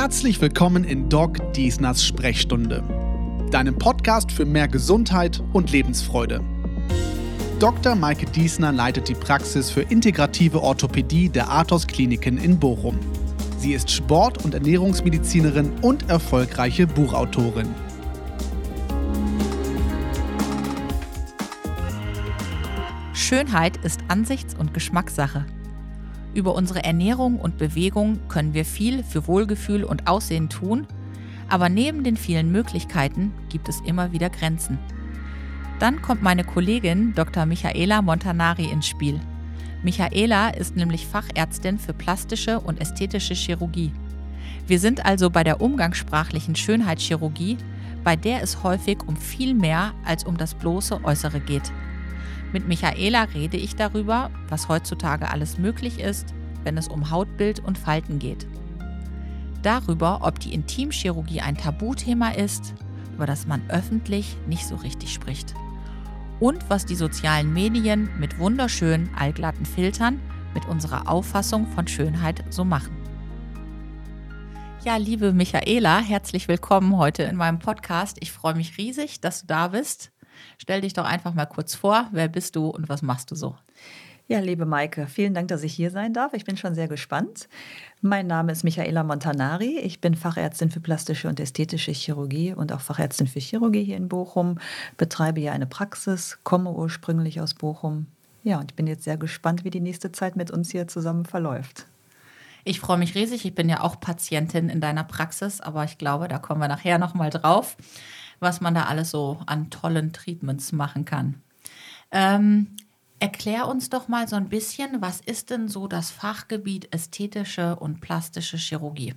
Herzlich willkommen in Doc Diesners Sprechstunde, deinem Podcast für mehr Gesundheit und Lebensfreude. Dr. Maike Diesner leitet die Praxis für integrative Orthopädie der Athos Kliniken in Bochum. Sie ist Sport- und Ernährungsmedizinerin und erfolgreiche Buchautorin. Schönheit ist Ansichts- und Geschmackssache. Über unsere Ernährung und Bewegung können wir viel für Wohlgefühl und Aussehen tun, aber neben den vielen Möglichkeiten gibt es immer wieder Grenzen. Dann kommt meine Kollegin Dr. Michaela Montanari ins Spiel. Michaela ist nämlich Fachärztin für plastische und ästhetische Chirurgie. Wir sind also bei der umgangssprachlichen Schönheitschirurgie, bei der es häufig um viel mehr als um das bloße Äußere geht. Mit Michaela rede ich darüber, was heutzutage alles möglich ist, wenn es um Hautbild und Falten geht. Darüber, ob die Intimchirurgie ein Tabuthema ist, über das man öffentlich nicht so richtig spricht. Und was die sozialen Medien mit wunderschönen allglatten Filtern mit unserer Auffassung von Schönheit so machen. Ja, liebe Michaela, herzlich willkommen heute in meinem Podcast. Ich freue mich riesig, dass du da bist. Stell dich doch einfach mal kurz vor. Wer bist du und was machst du so? Ja, liebe Maike, vielen Dank, dass ich hier sein darf. Ich bin schon sehr gespannt. Mein Name ist Michaela Montanari. Ich bin Fachärztin für plastische und ästhetische Chirurgie und auch Fachärztin für Chirurgie hier in Bochum. Betreibe hier eine Praxis, komme ursprünglich aus Bochum. Ja, und ich bin jetzt sehr gespannt, wie die nächste Zeit mit uns hier zusammen verläuft. Ich freue mich riesig. Ich bin ja auch Patientin in deiner Praxis, aber ich glaube, da kommen wir nachher nochmal drauf was man da alles so an tollen Treatments machen kann. Ähm, erklär uns doch mal so ein bisschen, was ist denn so das Fachgebiet ästhetische und plastische Chirurgie?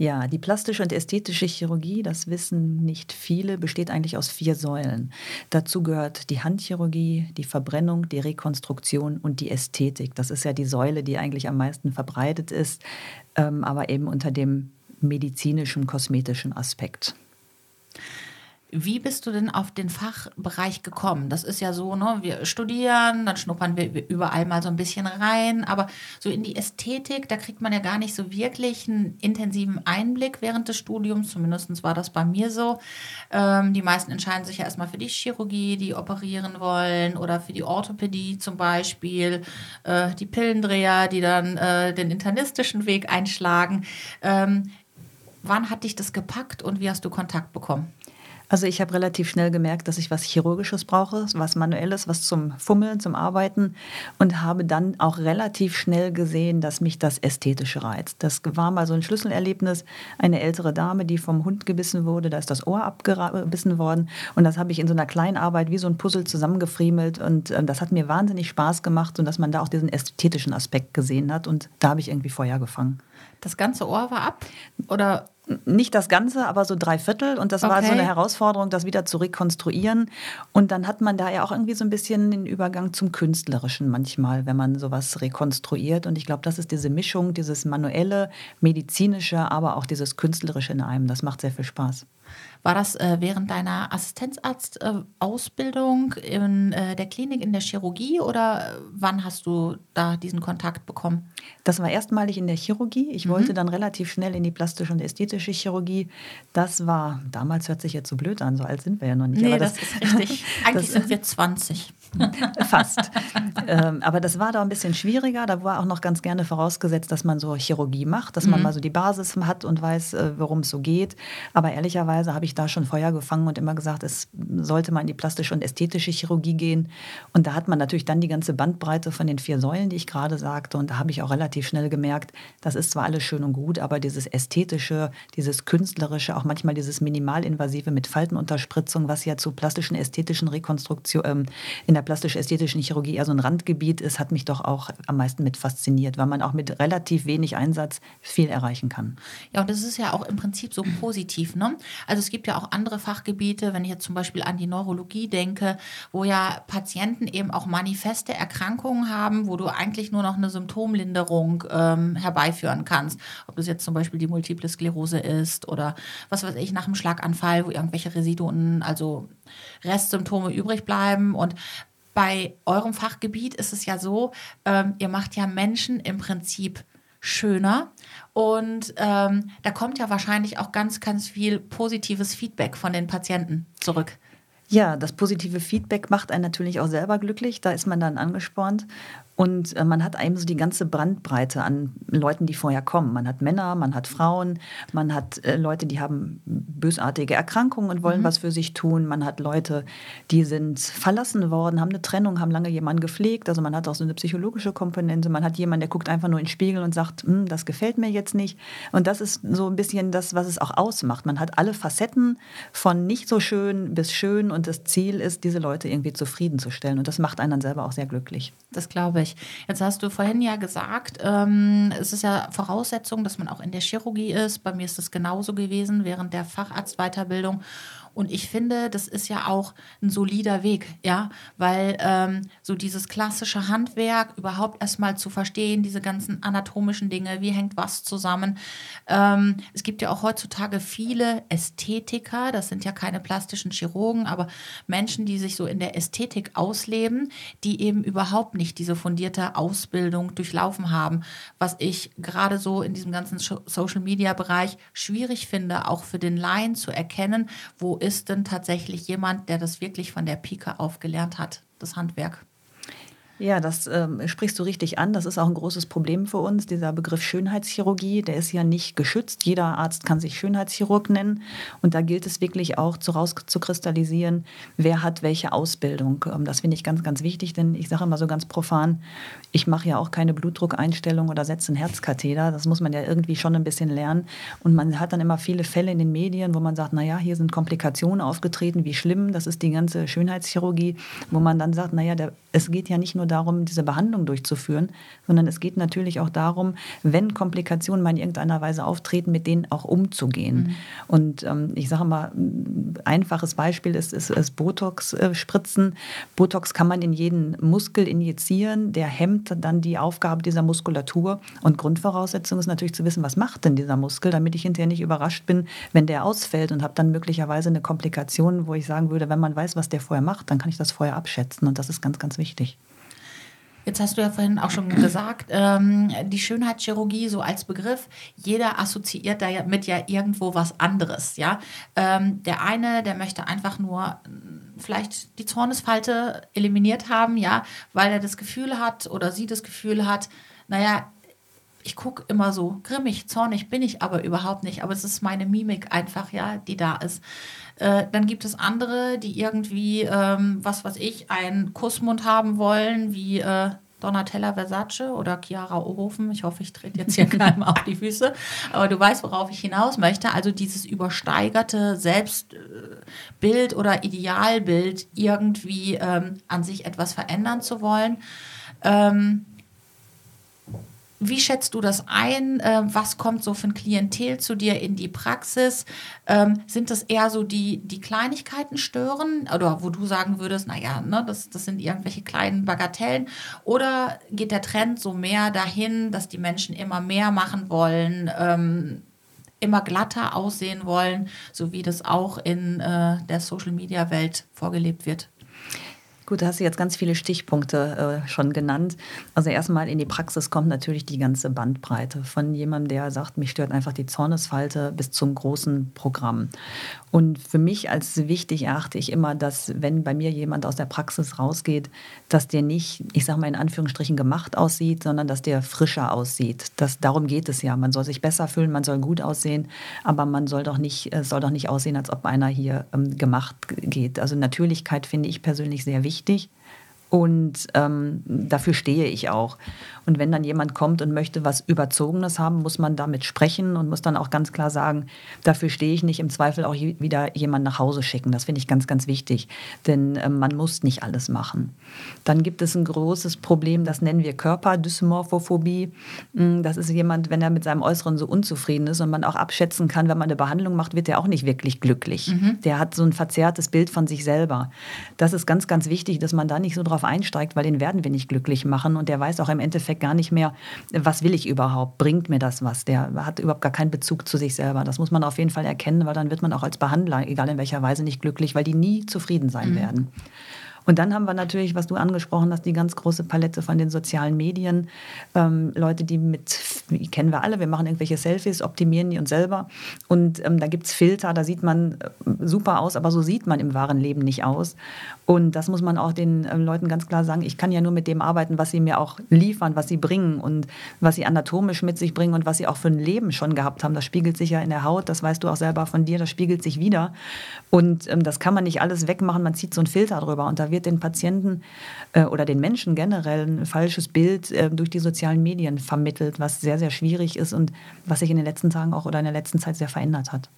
Ja, die plastische und ästhetische Chirurgie, das wissen nicht viele, besteht eigentlich aus vier Säulen. Dazu gehört die Handchirurgie, die Verbrennung, die Rekonstruktion und die Ästhetik. Das ist ja die Säule, die eigentlich am meisten verbreitet ist, ähm, aber eben unter dem medizinischen, kosmetischen Aspekt. Wie bist du denn auf den Fachbereich gekommen? Das ist ja so, ne, wir studieren, dann schnuppern wir überall mal so ein bisschen rein, aber so in die Ästhetik, da kriegt man ja gar nicht so wirklich einen intensiven Einblick während des Studiums, zumindest war das bei mir so. Ähm, die meisten entscheiden sich ja erstmal für die Chirurgie, die operieren wollen oder für die Orthopädie zum Beispiel, äh, die Pillendreher, die dann äh, den internistischen Weg einschlagen. Ähm, wann hat dich das gepackt und wie hast du Kontakt bekommen? Also ich habe relativ schnell gemerkt, dass ich was Chirurgisches brauche, was Manuelles, was zum Fummeln, zum Arbeiten und habe dann auch relativ schnell gesehen, dass mich das Ästhetische reizt. Das war mal so ein Schlüsselerlebnis. Eine ältere Dame, die vom Hund gebissen wurde, da ist das Ohr abgebissen worden und das habe ich in so einer kleinen Arbeit wie so ein Puzzle zusammengefriemelt und äh, das hat mir wahnsinnig Spaß gemacht und dass man da auch diesen ästhetischen Aspekt gesehen hat und da habe ich irgendwie Feuer gefangen. Das ganze Ohr war ab oder nicht das Ganze, aber so drei Viertel. Und das okay. war so eine Herausforderung, das wieder zu rekonstruieren. Und dann hat man da ja auch irgendwie so ein bisschen den Übergang zum Künstlerischen manchmal, wenn man sowas rekonstruiert. Und ich glaube, das ist diese Mischung, dieses manuelle, medizinische, aber auch dieses künstlerische in einem. Das macht sehr viel Spaß. War das äh, während deiner Assistenzarztausbildung äh, in äh, der Klinik in der Chirurgie oder äh, wann hast du da diesen Kontakt bekommen? Das war erstmalig in der Chirurgie. Ich mhm. wollte dann relativ schnell in die plastische und ästhetische Chirurgie. Das war, damals hört sich jetzt so blöd an, so alt sind wir ja noch nicht. Nee, das, das, ist richtig. Eigentlich das, sind wir 20. Fast. ähm, aber das war da ein bisschen schwieriger. Da war auch noch ganz gerne vorausgesetzt, dass man so Chirurgie macht, dass man mhm. mal so die Basis hat und weiß, äh, worum es so geht. Aber ehrlicherweise habe ich da schon Feuer gefangen und immer gesagt, es sollte mal in die plastische und ästhetische Chirurgie gehen. Und da hat man natürlich dann die ganze Bandbreite von den vier Säulen, die ich gerade sagte. Und da habe ich auch relativ schnell gemerkt, das ist zwar alles schön und gut, aber dieses Ästhetische, dieses Künstlerische, auch manchmal dieses Minimalinvasive mit Faltenunterspritzung, was ja zu plastischen, ästhetischen Rekonstruktion ähm, in der der plastisch-ästhetischen Chirurgie eher so ein Randgebiet ist, hat mich doch auch am meisten mit fasziniert, weil man auch mit relativ wenig Einsatz viel erreichen kann. Ja, und das ist ja auch im Prinzip so positiv. Ne? Also es gibt ja auch andere Fachgebiete, wenn ich jetzt zum Beispiel an die Neurologie denke, wo ja Patienten eben auch manifeste Erkrankungen haben, wo du eigentlich nur noch eine Symptomlinderung ähm, herbeiführen kannst. Ob das jetzt zum Beispiel die Multiple Sklerose ist oder was weiß ich, nach einem Schlaganfall, wo irgendwelche Residuen, also Restsymptome übrig bleiben. Und bei eurem Fachgebiet ist es ja so, ähm, ihr macht ja Menschen im Prinzip schöner. Und ähm, da kommt ja wahrscheinlich auch ganz, ganz viel positives Feedback von den Patienten zurück. Ja, das positive Feedback macht einen natürlich auch selber glücklich. Da ist man dann angespornt. Und äh, man hat eben so die ganze Brandbreite an Leuten, die vorher kommen. Man hat Männer, man hat Frauen, man hat äh, Leute, die haben bösartige Erkrankungen und wollen mhm. was für sich tun. Man hat Leute, die sind verlassen worden, haben eine Trennung, haben lange jemanden gepflegt. Also man hat auch so eine psychologische Komponente. Man hat jemanden, der guckt einfach nur in den Spiegel und sagt, hm, das gefällt mir jetzt nicht. Und das ist so ein bisschen das, was es auch ausmacht. Man hat alle Facetten von nicht so schön bis schön und das Ziel ist, diese Leute irgendwie zufriedenzustellen. Und das macht einen dann selber auch sehr glücklich. Das glaube ich nicht. Jetzt hast du vorhin ja gesagt, ähm, es ist ja Voraussetzung, dass man auch in der Chirurgie ist. Bei mir ist es genauso gewesen während der Facharztweiterbildung. Und ich finde, das ist ja auch ein solider Weg, ja, weil ähm, so dieses klassische Handwerk überhaupt erstmal zu verstehen, diese ganzen anatomischen Dinge, wie hängt was zusammen. Ähm, es gibt ja auch heutzutage viele Ästhetiker, das sind ja keine plastischen Chirurgen, aber Menschen, die sich so in der Ästhetik ausleben, die eben überhaupt nicht diese fundierte Ausbildung durchlaufen haben, was ich gerade so in diesem ganzen Social-Media-Bereich schwierig finde, auch für den Laien zu erkennen, wo ist denn tatsächlich jemand, der das wirklich von der Pike auf gelernt hat, das Handwerk? Ja, das ähm, sprichst du richtig an. Das ist auch ein großes Problem für uns. Dieser Begriff Schönheitschirurgie, der ist ja nicht geschützt. Jeder Arzt kann sich Schönheitschirurg nennen. Und da gilt es wirklich auch zu rauszukristallisieren, wer hat welche Ausbildung. Ähm, das finde ich ganz, ganz wichtig, denn ich sage immer so ganz profan, ich mache ja auch keine Blutdruckeinstellung oder setze einen Herzkatheter. Das muss man ja irgendwie schon ein bisschen lernen. Und man hat dann immer viele Fälle in den Medien, wo man sagt, naja, hier sind Komplikationen aufgetreten, wie schlimm. Das ist die ganze Schönheitschirurgie, wo man dann sagt, naja, der, es geht ja nicht nur darum, diese Behandlung durchzuführen, sondern es geht natürlich auch darum, wenn Komplikationen mal in irgendeiner Weise auftreten, mit denen auch umzugehen. Mhm. Und ähm, ich sage mal, ein einfaches Beispiel ist, ist, ist Botox-Spritzen. Botox kann man in jeden Muskel injizieren, der hemmt dann die Aufgabe dieser Muskulatur. Und Grundvoraussetzung ist natürlich zu wissen, was macht denn dieser Muskel, damit ich hinterher nicht überrascht bin, wenn der ausfällt und habe dann möglicherweise eine Komplikation, wo ich sagen würde, wenn man weiß, was der vorher macht, dann kann ich das vorher abschätzen. Und das ist ganz, ganz wichtig. Jetzt hast du ja vorhin auch schon gesagt, ähm, die Schönheitschirurgie so als Begriff, jeder assoziiert damit ja irgendwo was anderes. Ja? Ähm, der eine, der möchte einfach nur hm, vielleicht die Zornesfalte eliminiert haben, ja, weil er das Gefühl hat oder sie das Gefühl hat, naja, ich gucke immer so grimmig, zornig bin ich aber überhaupt nicht, aber es ist meine Mimik einfach, ja, die da ist. Äh, dann gibt es andere, die irgendwie, ähm, was weiß ich, einen Kussmund haben wollen, wie äh, Donatella Versace oder Chiara Ohofen. Ich hoffe, ich trete jetzt hier keinem auf die Füße. Aber du weißt, worauf ich hinaus möchte. Also dieses übersteigerte Selbstbild oder Idealbild, irgendwie ähm, an sich etwas verändern zu wollen. Ähm, wie schätzt du das ein? Ähm, was kommt so für ein Klientel zu dir in die Praxis? Ähm, sind das eher so die, die Kleinigkeiten stören? Oder wo du sagen würdest, naja, ne, das, das sind irgendwelche kleinen Bagatellen? Oder geht der Trend so mehr dahin, dass die Menschen immer mehr machen wollen? Ähm, immer glatter aussehen wollen, so wie das auch in äh, der Social-Media-Welt vorgelebt wird? Gut, da hast du jetzt ganz viele Stichpunkte äh, schon genannt. Also erstmal in die Praxis kommt natürlich die ganze Bandbreite von jemandem, der sagt, mich stört einfach die Zornesfalte bis zum großen Programm. Und für mich als wichtig erachte ich immer, dass wenn bei mir jemand aus der Praxis rausgeht, dass der nicht, ich sage mal in Anführungsstrichen, gemacht aussieht, sondern dass der frischer aussieht. Das, darum geht es ja. Man soll sich besser fühlen, man soll gut aussehen, aber man soll doch nicht, soll doch nicht aussehen, als ob einer hier ähm, gemacht geht. Also Natürlichkeit finde ich persönlich sehr wichtig. Und ähm, dafür stehe ich auch. Und wenn dann jemand kommt und möchte was Überzogenes haben, muss man damit sprechen und muss dann auch ganz klar sagen, dafür stehe ich nicht, im Zweifel auch wieder jemanden nach Hause schicken. Das finde ich ganz, ganz wichtig, denn äh, man muss nicht alles machen. Dann gibt es ein großes Problem, das nennen wir Körperdysmorphophobie. Hm, das ist jemand, wenn er mit seinem Äußeren so unzufrieden ist und man auch abschätzen kann, wenn man eine Behandlung macht, wird er auch nicht wirklich glücklich. Mhm. Der hat so ein verzerrtes Bild von sich selber. Das ist ganz, ganz wichtig, dass man da nicht so drauf einsteigt, weil den werden wir nicht glücklich machen und der weiß auch im Endeffekt, Endeffekt gar nicht mehr, was will ich überhaupt? Bringt mir das was? Der hat überhaupt gar keinen Bezug zu sich selber. Das muss man auf jeden Fall erkennen, weil dann wird man auch als Behandler, egal in welcher Weise, nicht glücklich, weil die nie zufrieden sein mhm. werden. Und dann haben wir natürlich, was du angesprochen hast, die ganz große Palette von den sozialen Medien. Ähm, Leute, die mit, die kennen wir alle, wir machen irgendwelche Selfies, optimieren die uns selber. Und ähm, da gibt es Filter, da sieht man äh, super aus, aber so sieht man im wahren Leben nicht aus. Und das muss man auch den ähm, Leuten ganz klar sagen. Ich kann ja nur mit dem arbeiten, was sie mir auch liefern, was sie bringen und was sie anatomisch mit sich bringen und was sie auch für ein Leben schon gehabt haben. Das spiegelt sich ja in der Haut, das weißt du auch selber von dir, das spiegelt sich wieder. Und ähm, das kann man nicht alles wegmachen, man zieht so einen Filter drüber und da wird den Patienten äh, oder den Menschen generell ein falsches Bild äh, durch die sozialen Medien vermittelt, was sehr, sehr schwierig ist und was sich in den letzten Tagen auch oder in der letzten Zeit sehr verändert hat.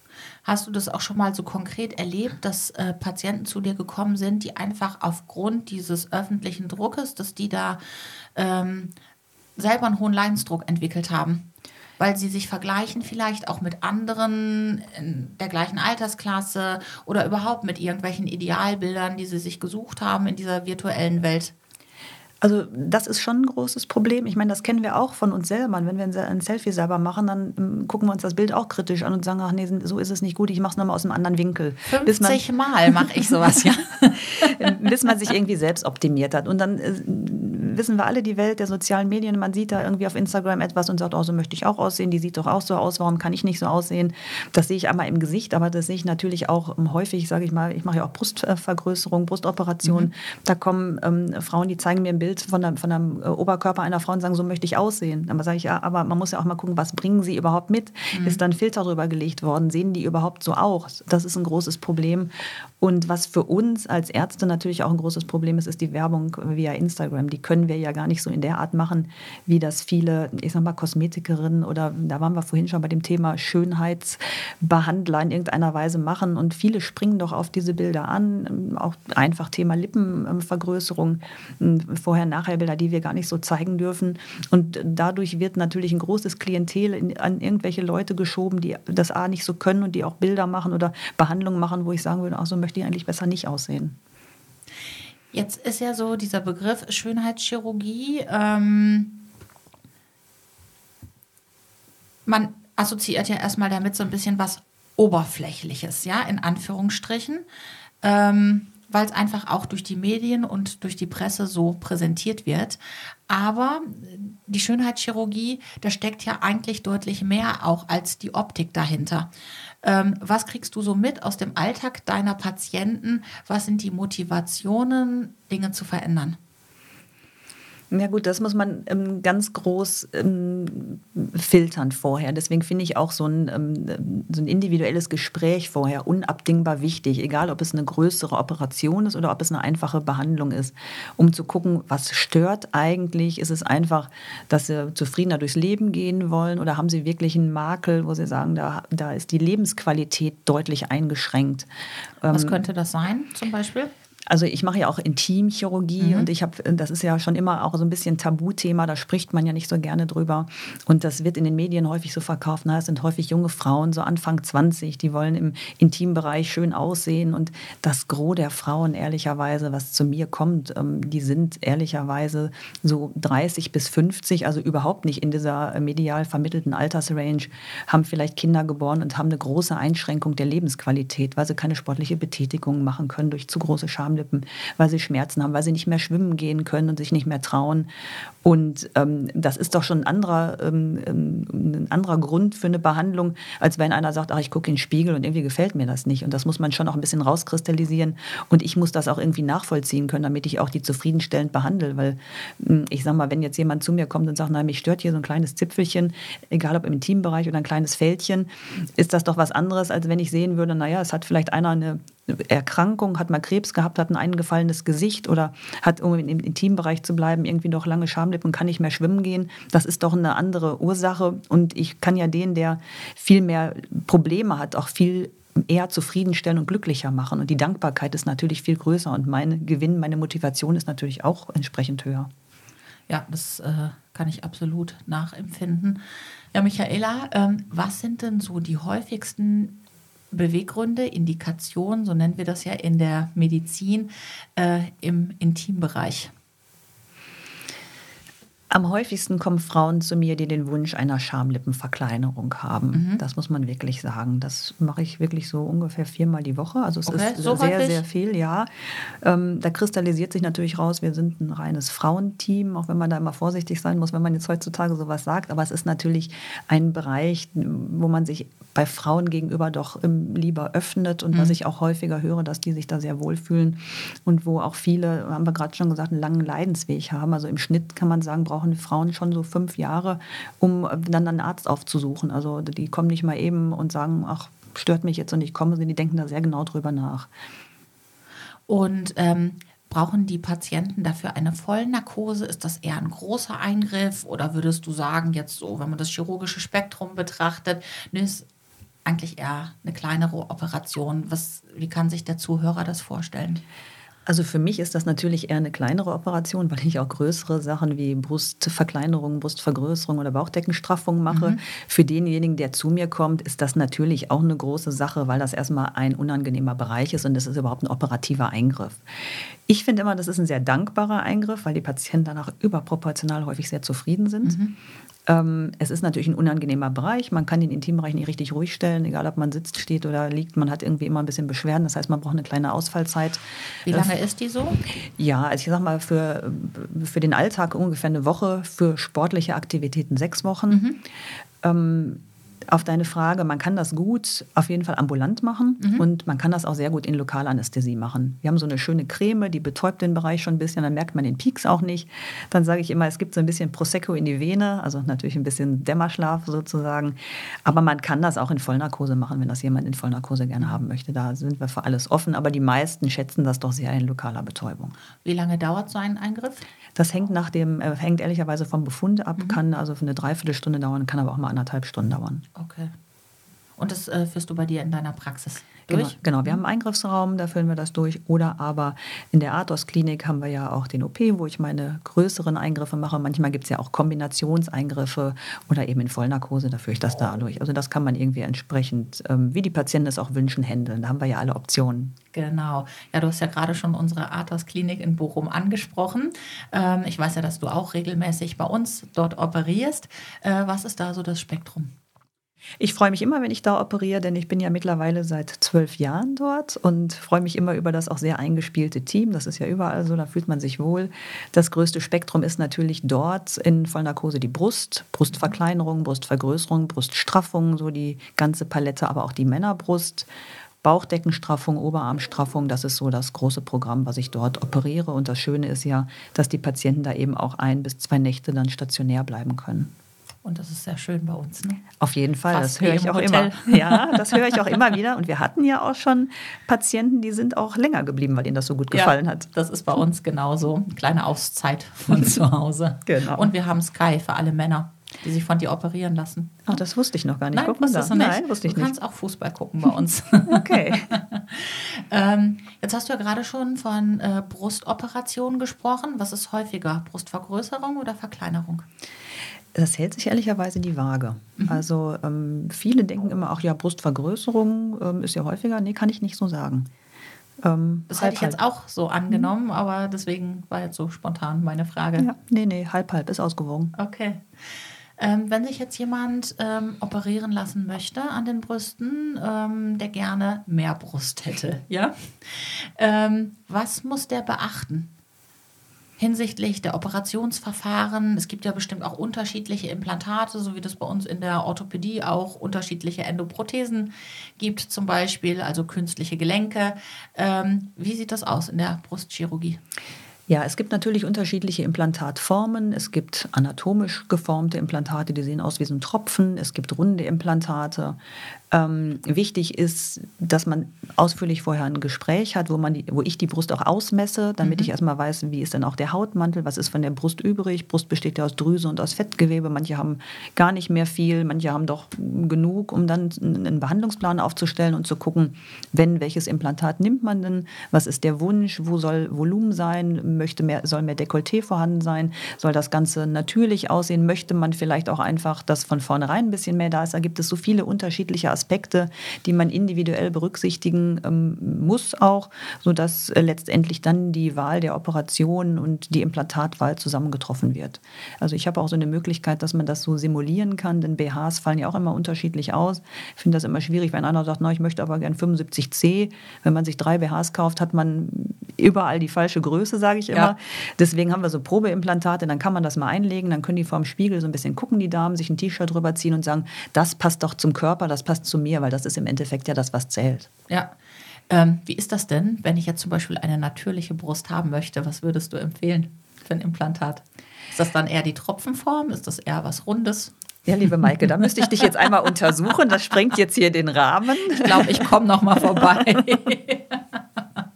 Hast du das auch schon mal so konkret erlebt, dass äh, Patienten zu dir gekommen sind, die einfach aufgrund dieses öffentlichen Druckes, dass die da ähm, selber einen hohen Leidensdruck entwickelt haben? Weil sie sich vergleichen vielleicht auch mit anderen in der gleichen Altersklasse oder überhaupt mit irgendwelchen Idealbildern, die sie sich gesucht haben in dieser virtuellen Welt. Also das ist schon ein großes Problem. Ich meine, das kennen wir auch von uns selber. Wenn wir ein Selfie selber machen, dann ähm, gucken wir uns das Bild auch kritisch an und sagen, ach nee, so ist es nicht gut, ich mache es nochmal aus einem anderen Winkel. 50 man, Mal mache ich sowas, ja. bis man sich irgendwie selbst optimiert hat. Und dann äh, wissen wir alle die Welt der sozialen Medien. Man sieht da irgendwie auf Instagram etwas und sagt, oh, so möchte ich auch aussehen. Die sieht doch auch so aus. Warum kann ich nicht so aussehen? Das sehe ich einmal im Gesicht, aber das sehe ich natürlich auch ähm, häufig, sage ich mal, ich mache ja auch Brustvergrößerung, Brustoperationen. Mhm. Da kommen ähm, Frauen, die zeigen mir ein Bild Bild von, der, von einem äh, Oberkörper einer Frau und sagen, so möchte ich aussehen. Aber sage ich, ja, aber man muss ja auch mal gucken, was bringen sie überhaupt mit? Mhm. Ist dann Filter drüber gelegt worden? Sehen die überhaupt so aus? Das ist ein großes Problem. Und was für uns als Ärzte natürlich auch ein großes Problem ist, ist die Werbung via Instagram. Die können wir ja gar nicht so in der Art machen, wie das viele, ich sag mal, Kosmetikerinnen oder da waren wir vorhin schon bei dem Thema Schönheitsbehandler in irgendeiner Weise machen. Und viele springen doch auf diese Bilder an. Auch einfach Thema Lippenvergrößerung. Vorher Vorher-Nachher-Bilder, die wir gar nicht so zeigen dürfen. Und dadurch wird natürlich ein großes Klientel an irgendwelche Leute geschoben, die das A nicht so können und die auch Bilder machen oder Behandlungen machen, wo ich sagen würde, ach, so möchte ich eigentlich besser nicht aussehen. Jetzt ist ja so dieser Begriff Schönheitschirurgie. Ähm, man assoziiert ja erstmal damit so ein bisschen was Oberflächliches, ja, in Anführungsstrichen. Ähm, weil es einfach auch durch die Medien und durch die Presse so präsentiert wird. Aber die Schönheitschirurgie, da steckt ja eigentlich deutlich mehr auch als die Optik dahinter. Ähm, was kriegst du so mit aus dem Alltag deiner Patienten? Was sind die Motivationen, Dinge zu verändern? Ja gut, das muss man ähm, ganz groß ähm, filtern vorher. Deswegen finde ich auch so ein, ähm, so ein individuelles Gespräch vorher unabdingbar wichtig, egal ob es eine größere Operation ist oder ob es eine einfache Behandlung ist, um zu gucken, was stört eigentlich. Ist es einfach, dass sie zufriedener durchs Leben gehen wollen oder haben sie wirklich einen Makel, wo sie sagen, da, da ist die Lebensqualität deutlich eingeschränkt. Was ähm, könnte das sein zum Beispiel? Also ich mache ja auch Intimchirurgie mhm. und ich habe, das ist ja schon immer auch so ein bisschen Tabuthema, da spricht man ja nicht so gerne drüber. Und das wird in den Medien häufig so verkauft. Na, es sind häufig junge Frauen, so Anfang 20, die wollen im Intimbereich schön aussehen. Und das Gros der Frauen, ehrlicherweise, was zu mir kommt, ähm, die sind ehrlicherweise so 30 bis 50, also überhaupt nicht in dieser medial vermittelten Altersrange, haben vielleicht Kinder geboren und haben eine große Einschränkung der Lebensqualität, weil sie keine sportliche Betätigung machen können durch zu große Scham Schamlippen, weil sie Schmerzen haben, weil sie nicht mehr schwimmen gehen können und sich nicht mehr trauen. Und ähm, das ist doch schon ein anderer, ähm, ähm, ein anderer Grund für eine Behandlung, als wenn einer sagt, ach, ich gucke in den Spiegel und irgendwie gefällt mir das nicht. Und das muss man schon auch ein bisschen rauskristallisieren. Und ich muss das auch irgendwie nachvollziehen können, damit ich auch die zufriedenstellend behandle. Weil hm, ich sag mal, wenn jetzt jemand zu mir kommt und sagt, nein, mich stört hier so ein kleines Zipfelchen, egal ob im Intimbereich oder ein kleines Fältchen, ist das doch was anderes, als wenn ich sehen würde, naja, es hat vielleicht einer eine Erkrankung, hat mal Krebs gehabt, hat ein eingefallenes Gesicht oder hat, um im Intimbereich zu bleiben, irgendwie noch lange Schamlippen und kann nicht mehr schwimmen gehen. Das ist doch eine andere Ursache. Und ich kann ja den, der viel mehr Probleme hat, auch viel eher zufriedenstellen und glücklicher machen. Und die Dankbarkeit ist natürlich viel größer und mein Gewinn, meine Motivation ist natürlich auch entsprechend höher. Ja, das äh, kann ich absolut nachempfinden. Ja, Michaela, ähm, was sind denn so die häufigsten Beweggründe, Indikationen, so nennen wir das ja in der Medizin, äh, im Intimbereich? Am häufigsten kommen Frauen zu mir, die den Wunsch einer Schamlippenverkleinerung haben. Mhm. Das muss man wirklich sagen. Das mache ich wirklich so ungefähr viermal die Woche. Also es okay, ist so sehr, häufig? sehr viel, ja. Ähm, da kristallisiert sich natürlich raus, wir sind ein reines Frauenteam, auch wenn man da immer vorsichtig sein muss, wenn man jetzt heutzutage sowas sagt. Aber es ist natürlich ein Bereich, wo man sich bei Frauen gegenüber doch lieber öffnet und mhm. was ich auch häufiger höre, dass die sich da sehr wohlfühlen und wo auch viele, haben wir gerade schon gesagt, einen langen Leidensweg haben. Also im Schnitt kann man sagen, brauchen brauchen Frauen schon so fünf Jahre, um dann einen Arzt aufzusuchen. Also die kommen nicht mal eben und sagen, ach, stört mich jetzt und ich komme, sondern die denken da sehr genau drüber nach. Und ähm, brauchen die Patienten dafür eine Vollnarkose? Ist das eher ein großer Eingriff oder würdest du sagen, jetzt so, wenn man das chirurgische Spektrum betrachtet, ist eigentlich eher eine kleinere Operation? Was, wie kann sich der Zuhörer das vorstellen? Also für mich ist das natürlich eher eine kleinere Operation, weil ich auch größere Sachen wie Brustverkleinerung, Brustvergrößerung oder Bauchdeckenstraffung mache. Mhm. Für denjenigen, der zu mir kommt, ist das natürlich auch eine große Sache, weil das erstmal ein unangenehmer Bereich ist und das ist überhaupt ein operativer Eingriff. Ich finde immer, das ist ein sehr dankbarer Eingriff, weil die Patienten danach überproportional häufig sehr zufrieden sind. Mhm. Ähm, es ist natürlich ein unangenehmer Bereich. Man kann den Intimbereich nicht richtig ruhig stellen, egal ob man sitzt, steht oder liegt. Man hat irgendwie immer ein bisschen Beschwerden. Das heißt, man braucht eine kleine Ausfallzeit. Wie lange äh, ist die so? Ja, also ich sag mal, für, für den Alltag ungefähr eine Woche, für sportliche Aktivitäten sechs Wochen. Mhm. Ähm, auf deine Frage, man kann das gut auf jeden Fall ambulant machen mhm. und man kann das auch sehr gut in Lokalanästhesie machen. Wir haben so eine schöne Creme, die betäubt den Bereich schon ein bisschen, dann merkt man den Peaks auch nicht. Dann sage ich immer, es gibt so ein bisschen Prosecco in die Vene, also natürlich ein bisschen Dämmerschlaf sozusagen. Aber man kann das auch in Vollnarkose machen, wenn das jemand in Vollnarkose gerne haben möchte. Da sind wir für alles offen, aber die meisten schätzen das doch sehr in lokaler Betäubung. Wie lange dauert so ein Eingriff? Das hängt nach dem, äh, hängt ehrlicherweise vom Befund ab, mhm. kann also für eine Dreiviertelstunde dauern, kann aber auch mal anderthalb Stunden dauern. Okay. Und das äh, führst du bei dir in deiner Praxis genau, durch? Genau, genau. wir haben einen Eingriffsraum, da führen wir das durch. Oder aber in der Athos-Klinik haben wir ja auch den OP, wo ich meine größeren Eingriffe mache. Manchmal gibt es ja auch Kombinationseingriffe oder eben in Vollnarkose, da führe ich das da durch. Also das kann man irgendwie entsprechend, ähm, wie die Patienten es auch wünschen, handeln. Da haben wir ja alle Optionen. Genau. Ja, du hast ja gerade schon unsere Athos-Klinik in Bochum angesprochen. Ähm, ich weiß ja, dass du auch regelmäßig bei uns dort operierst. Äh, was ist da so das Spektrum? Ich freue mich immer, wenn ich da operiere, denn ich bin ja mittlerweile seit zwölf Jahren dort und freue mich immer über das auch sehr eingespielte Team. Das ist ja überall so, da fühlt man sich wohl. Das größte Spektrum ist natürlich dort in Vollnarkose die Brust, Brustverkleinerung, Brustvergrößerung, Bruststraffung, so die ganze Palette, aber auch die Männerbrust. Bauchdeckenstraffung, Oberarmstraffung, das ist so das große Programm, was ich dort operiere. Und das Schöne ist ja, dass die Patienten da eben auch ein bis zwei Nächte dann stationär bleiben können. Und das ist sehr schön bei uns. Ne? Auf jeden Fall, Fast das höre ich auch Hotel. immer. Ja, das höre ich auch immer wieder. Und wir hatten ja auch schon Patienten, die sind auch länger geblieben, weil ihnen das so gut gefallen ja, hat. Das ist bei uns genauso. Eine kleine Auszeit von zu Hause. genau. Und wir haben Sky für alle Männer die sich von dir operieren lassen. Ach, das wusste ich noch gar nicht. Nein, Guck mal da. Nein, wusste ich du nicht. kannst auch Fußball gucken bei uns. okay. ähm, jetzt hast du ja gerade schon von äh, Brustoperationen gesprochen. Was ist häufiger, Brustvergrößerung oder Verkleinerung? Das hält sich ehrlicherweise die Waage. Mhm. Also ähm, viele denken immer, ach ja, Brustvergrößerung ähm, ist ja häufiger. Nee, kann ich nicht so sagen. Ähm, das hätte ich jetzt auch so angenommen, mhm. aber deswegen war jetzt so spontan meine Frage. Ja, nee, nee, halb, halb ist ausgewogen. Okay. Ähm, wenn sich jetzt jemand ähm, operieren lassen möchte an den Brüsten, ähm, der gerne mehr Brust hätte, ja, ähm, was muss der beachten? Hinsichtlich der Operationsverfahren. Es gibt ja bestimmt auch unterschiedliche Implantate, so wie das bei uns in der Orthopädie auch unterschiedliche Endoprothesen gibt, zum Beispiel, also künstliche Gelenke. Ähm, wie sieht das aus in der Brustchirurgie? Ja, es gibt natürlich unterschiedliche Implantatformen. Es gibt anatomisch geformte Implantate, die sehen aus wie so ein Tropfen. Es gibt runde Implantate. Ähm, wichtig ist, dass man ausführlich vorher ein Gespräch hat, wo, man die, wo ich die Brust auch ausmesse, damit mhm. ich erstmal weiß, wie ist denn auch der Hautmantel, was ist von der Brust übrig. Brust besteht ja aus Drüse und aus Fettgewebe. Manche haben gar nicht mehr viel, manche haben doch genug, um dann einen Behandlungsplan aufzustellen und zu gucken, wenn, welches Implantat nimmt man denn, was ist der Wunsch, wo soll Volumen sein, möchte mehr, soll mehr Dekolleté vorhanden sein, soll das Ganze natürlich aussehen, möchte man vielleicht auch einfach, dass von vornherein ein bisschen mehr da ist. Da gibt es so viele unterschiedliche Aspekte Aspekte, die man individuell berücksichtigen ähm, muss auch, sodass äh, letztendlich dann die Wahl der Operation und die Implantatwahl zusammengetroffen wird. Also ich habe auch so eine Möglichkeit, dass man das so simulieren kann, denn BHs fallen ja auch immer unterschiedlich aus. Ich finde das immer schwierig, wenn einer sagt, na, ich möchte aber gern 75C. Wenn man sich drei BHs kauft, hat man überall die falsche Größe, sage ich immer. Ja. Deswegen haben wir so Probeimplantate, dann kann man das mal einlegen, dann können die vorm Spiegel so ein bisschen gucken, die Damen, sich ein T-Shirt drüber ziehen und sagen, das passt doch zum Körper, das passt zu mir, weil das ist im Endeffekt ja das, was zählt. Ja. Ähm, wie ist das denn, wenn ich jetzt zum Beispiel eine natürliche Brust haben möchte? Was würdest du empfehlen für ein Implantat? Ist das dann eher die Tropfenform? Ist das eher was Rundes? Ja, liebe Maike, da müsste ich dich jetzt einmal untersuchen. Das sprengt jetzt hier den Rahmen. Ich glaube, ich komme noch mal vorbei.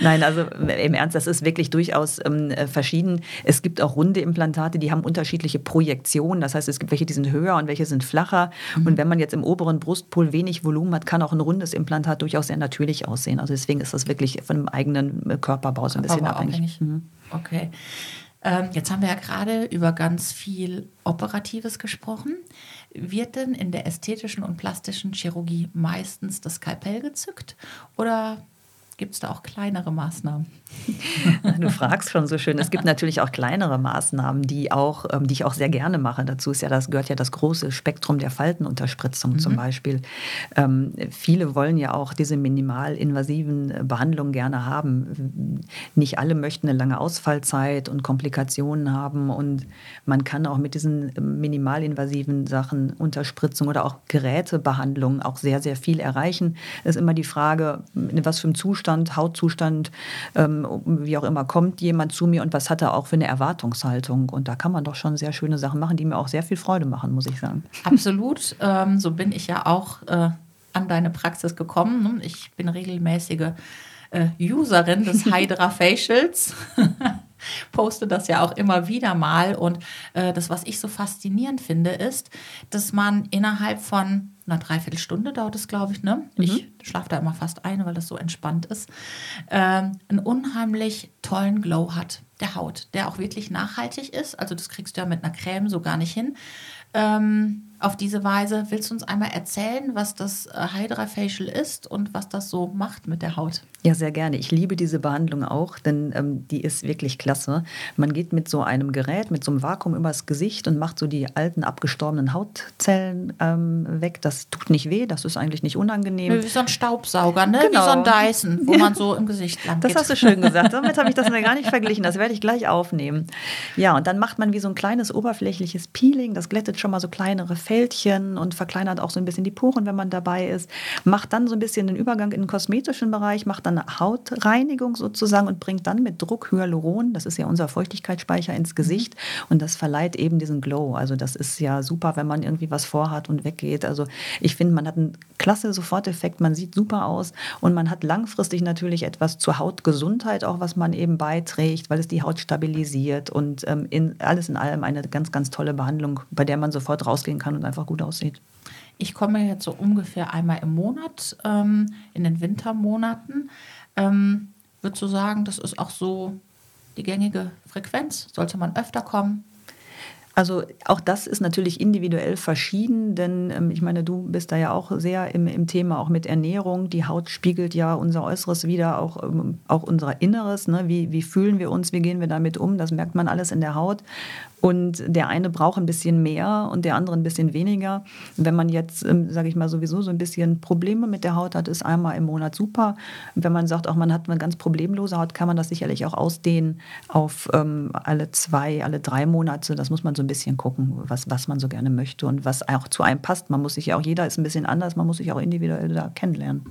Nein, also im Ernst, das ist wirklich durchaus ähm, äh, verschieden. Es gibt auch runde Implantate, die haben unterschiedliche Projektionen. Das heißt, es gibt welche, die sind höher und welche sind flacher. Mhm. Und wenn man jetzt im oberen Brustpol wenig Volumen hat, kann auch ein rundes Implantat durchaus sehr natürlich aussehen. Also deswegen ist das wirklich von dem eigenen äh, Körperbau so ein bisschen abhängig. abhängig. Mhm. Okay. Ähm, jetzt haben wir ja gerade über ganz viel Operatives gesprochen. Wird denn in der ästhetischen und plastischen Chirurgie meistens das Skalpell gezückt oder Gibt es da auch kleinere Maßnahmen? Du fragst schon so schön. Es gibt natürlich auch kleinere Maßnahmen, die, auch, ähm, die ich auch sehr gerne mache. Dazu ist ja das, gehört ja das große Spektrum der Faltenunterspritzung mhm. zum Beispiel. Ähm, viele wollen ja auch diese minimalinvasiven Behandlungen gerne haben. Nicht alle möchten eine lange Ausfallzeit und Komplikationen haben. Und man kann auch mit diesen minimalinvasiven Sachen, Unterspritzung oder auch Gerätebehandlungen auch sehr, sehr viel erreichen. Es ist immer die Frage, in was für einem Zustand Zustand, Hautzustand, ähm, wie auch immer, kommt jemand zu mir und was hat er auch für eine Erwartungshaltung? Und da kann man doch schon sehr schöne Sachen machen, die mir auch sehr viel Freude machen, muss ich sagen. Absolut. Ähm, so bin ich ja auch äh, an deine Praxis gekommen. Ich bin regelmäßige äh, Userin des Hydra Facials. poste das ja auch immer wieder mal. Und äh, das, was ich so faszinierend finde, ist, dass man innerhalb von einer Dreiviertelstunde dauert es, glaube ich, ne? Mhm. Ich schlafe da immer fast ein, weil das so entspannt ist. Ähm, einen unheimlich tollen Glow hat der Haut, der auch wirklich nachhaltig ist. Also das kriegst du ja mit einer Creme so gar nicht hin. Ähm, auf diese Weise willst du uns einmal erzählen, was das äh, Hydra Facial ist und was das so macht mit der Haut? Ja, sehr gerne. Ich liebe diese Behandlung auch, denn ähm, die ist wirklich klasse. Man geht mit so einem Gerät, mit so einem Vakuum übers Gesicht und macht so die alten abgestorbenen Hautzellen ähm, weg. Das tut nicht weh, das ist eigentlich nicht unangenehm. Wie so ein Staubsauger, ne? Genau. Wie so ein Dyson, wo man so im Gesicht lang geht. Das hast du schön gesagt. Damit habe ich das mir gar nicht verglichen. Das werde ich gleich aufnehmen. Ja, und dann macht man wie so ein kleines oberflächliches Peeling. Das glättet schon mal so kleinere Fältchen und verkleinert auch so ein bisschen die Poren, wenn man dabei ist. Macht dann so ein bisschen den Übergang in den kosmetischen Bereich, macht dann eine Hautreinigung sozusagen und bringt dann mit Druck Hyaluron, das ist ja unser Feuchtigkeitsspeicher, ins Gesicht und das verleiht eben diesen Glow. Also das ist ja super, wenn man irgendwie was vorhat und weggeht. Also ich finde, man hat einen klasse Soforteffekt, man sieht super aus und man hat langfristig natürlich etwas zur Hautgesundheit auch, was man eben beiträgt, weil es die Haut stabilisiert und ähm, in, alles in allem eine ganz, ganz tolle Behandlung, bei der man sofort rausgehen kann und einfach gut aussieht. Ich komme jetzt so ungefähr einmal im Monat, ähm, in den Wintermonaten. Ähm, würdest du sagen, das ist auch so die gängige Frequenz? Sollte man öfter kommen? Also auch das ist natürlich individuell verschieden, denn ähm, ich meine, du bist da ja auch sehr im, im, Thema auch mit Ernährung. Die Haut spiegelt ja unser Äußeres wieder, auch, ähm, auch unser Inneres. Ne? Wie, wie fühlen wir uns, wie gehen wir damit um? Das merkt man alles in der Haut. Und der eine braucht ein bisschen mehr und der andere ein bisschen weniger. Wenn man jetzt, ähm, sage ich mal, sowieso so ein bisschen Probleme mit der Haut hat, ist einmal im Monat super. Wenn man sagt, auch man hat eine ganz problemlose Haut, kann man das sicherlich auch ausdehnen auf ähm, alle zwei, alle drei Monate. Das muss man so ein bisschen gucken, was, was man so gerne möchte und was auch zu einem passt. Man muss sich ja auch, jeder ist ein bisschen anders, man muss sich auch individuell da kennenlernen.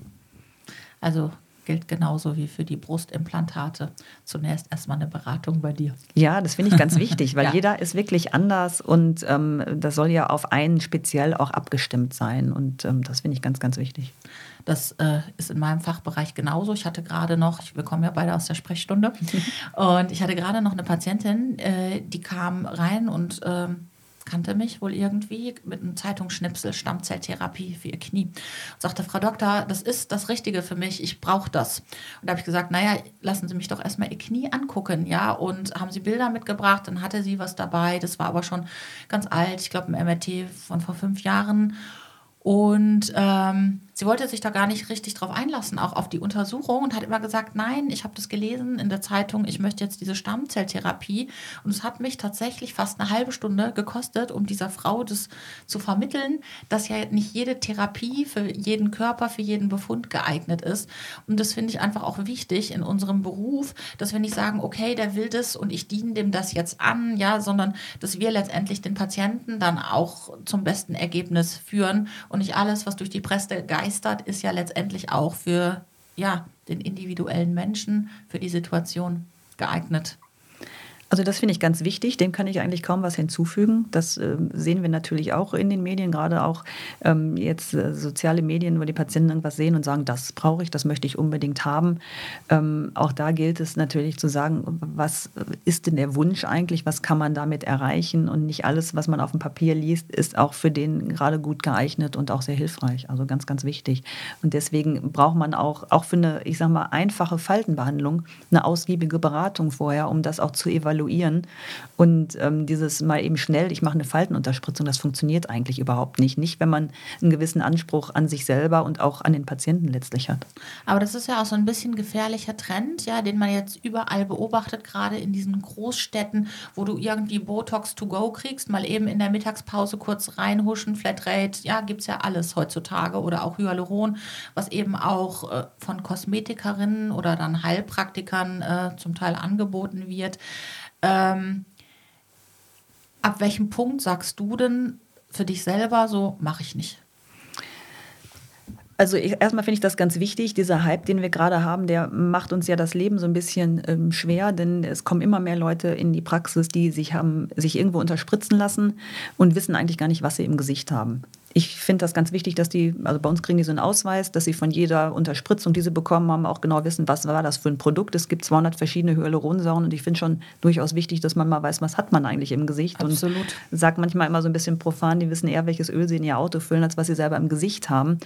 Also gilt genauso wie für die Brustimplantate. Zunächst erstmal eine Beratung bei dir. Ja, das finde ich ganz wichtig, weil ja. jeder ist wirklich anders und ähm, das soll ja auf einen speziell auch abgestimmt sein. Und ähm, das finde ich ganz, ganz wichtig. Das äh, ist in meinem Fachbereich genauso. Ich hatte gerade noch, wir kommen ja beide aus der Sprechstunde, und ich hatte gerade noch eine Patientin, äh, die kam rein und ähm, kannte mich wohl irgendwie mit einem Zeitungsschnipsel Stammzelltherapie für ihr Knie. Und sagte, Frau Doktor, das ist das Richtige für mich, ich brauche das. Und da habe ich gesagt, naja, lassen Sie mich doch erstmal Ihr Knie angucken, ja, und haben Sie Bilder mitgebracht, dann hatte sie was dabei, das war aber schon ganz alt, ich glaube ein MRT von vor fünf Jahren. Und ähm, sie wollte sich da gar nicht richtig drauf einlassen, auch auf die Untersuchung und hat immer gesagt, nein, ich habe das gelesen in der Zeitung, ich möchte jetzt diese Stammzelltherapie. Und es hat mich tatsächlich fast eine halbe Stunde gekostet, um dieser Frau das zu vermitteln, dass ja nicht jede Therapie für jeden Körper, für jeden Befund geeignet ist. Und das finde ich einfach auch wichtig in unserem Beruf, dass wir nicht sagen, okay, der will das und ich diene dem das jetzt an, ja, sondern dass wir letztendlich den Patienten dann auch zum besten Ergebnis führen und nicht alles, was durch die Presse geistert, ist ja letztendlich auch für ja, den individuellen Menschen, für die Situation geeignet. Also das finde ich ganz wichtig, dem kann ich eigentlich kaum was hinzufügen. Das äh, sehen wir natürlich auch in den Medien, gerade auch ähm, jetzt äh, soziale Medien, wo die Patienten irgendwas sehen und sagen, das brauche ich, das möchte ich unbedingt haben. Ähm, auch da gilt es natürlich zu sagen, was ist denn der Wunsch eigentlich, was kann man damit erreichen und nicht alles, was man auf dem Papier liest, ist auch für den gerade gut geeignet und auch sehr hilfreich. Also ganz, ganz wichtig. Und deswegen braucht man auch, auch für eine, ich sage mal, einfache Faltenbehandlung eine ausgiebige Beratung vorher, um das auch zu evaluieren evaluieren. Und ähm, dieses mal eben schnell, ich mache eine Faltenunterspritzung, das funktioniert eigentlich überhaupt nicht. Nicht, wenn man einen gewissen Anspruch an sich selber und auch an den Patienten letztlich hat. Aber das ist ja auch so ein bisschen gefährlicher Trend, ja, den man jetzt überall beobachtet, gerade in diesen Großstädten, wo du irgendwie Botox to go kriegst, mal eben in der Mittagspause kurz reinhuschen, Flatrate, ja, gibt es ja alles heutzutage oder auch Hyaluron, was eben auch äh, von Kosmetikerinnen oder dann Heilpraktikern äh, zum Teil angeboten wird. Ähm, ab welchem Punkt sagst du denn für dich selber so, mache ich nicht? Also ich, erstmal finde ich das ganz wichtig. Dieser Hype, den wir gerade haben, der macht uns ja das Leben so ein bisschen ähm, schwer, denn es kommen immer mehr Leute in die Praxis, die sich haben sich irgendwo unterspritzen lassen und wissen eigentlich gar nicht, was sie im Gesicht haben ich finde das ganz wichtig, dass die, also bei uns kriegen die so einen Ausweis, dass sie von jeder Unterspritzung, die sie bekommen haben, auch genau wissen, was war das für ein Produkt. Es gibt 200 verschiedene Hyaluronsäuren und ich finde schon durchaus wichtig, dass man mal weiß, was hat man eigentlich im Gesicht. Absolut. Und sagt manchmal immer so ein bisschen profan, die wissen eher, welches Öl sie in ihr Auto füllen, als was sie selber im Gesicht haben.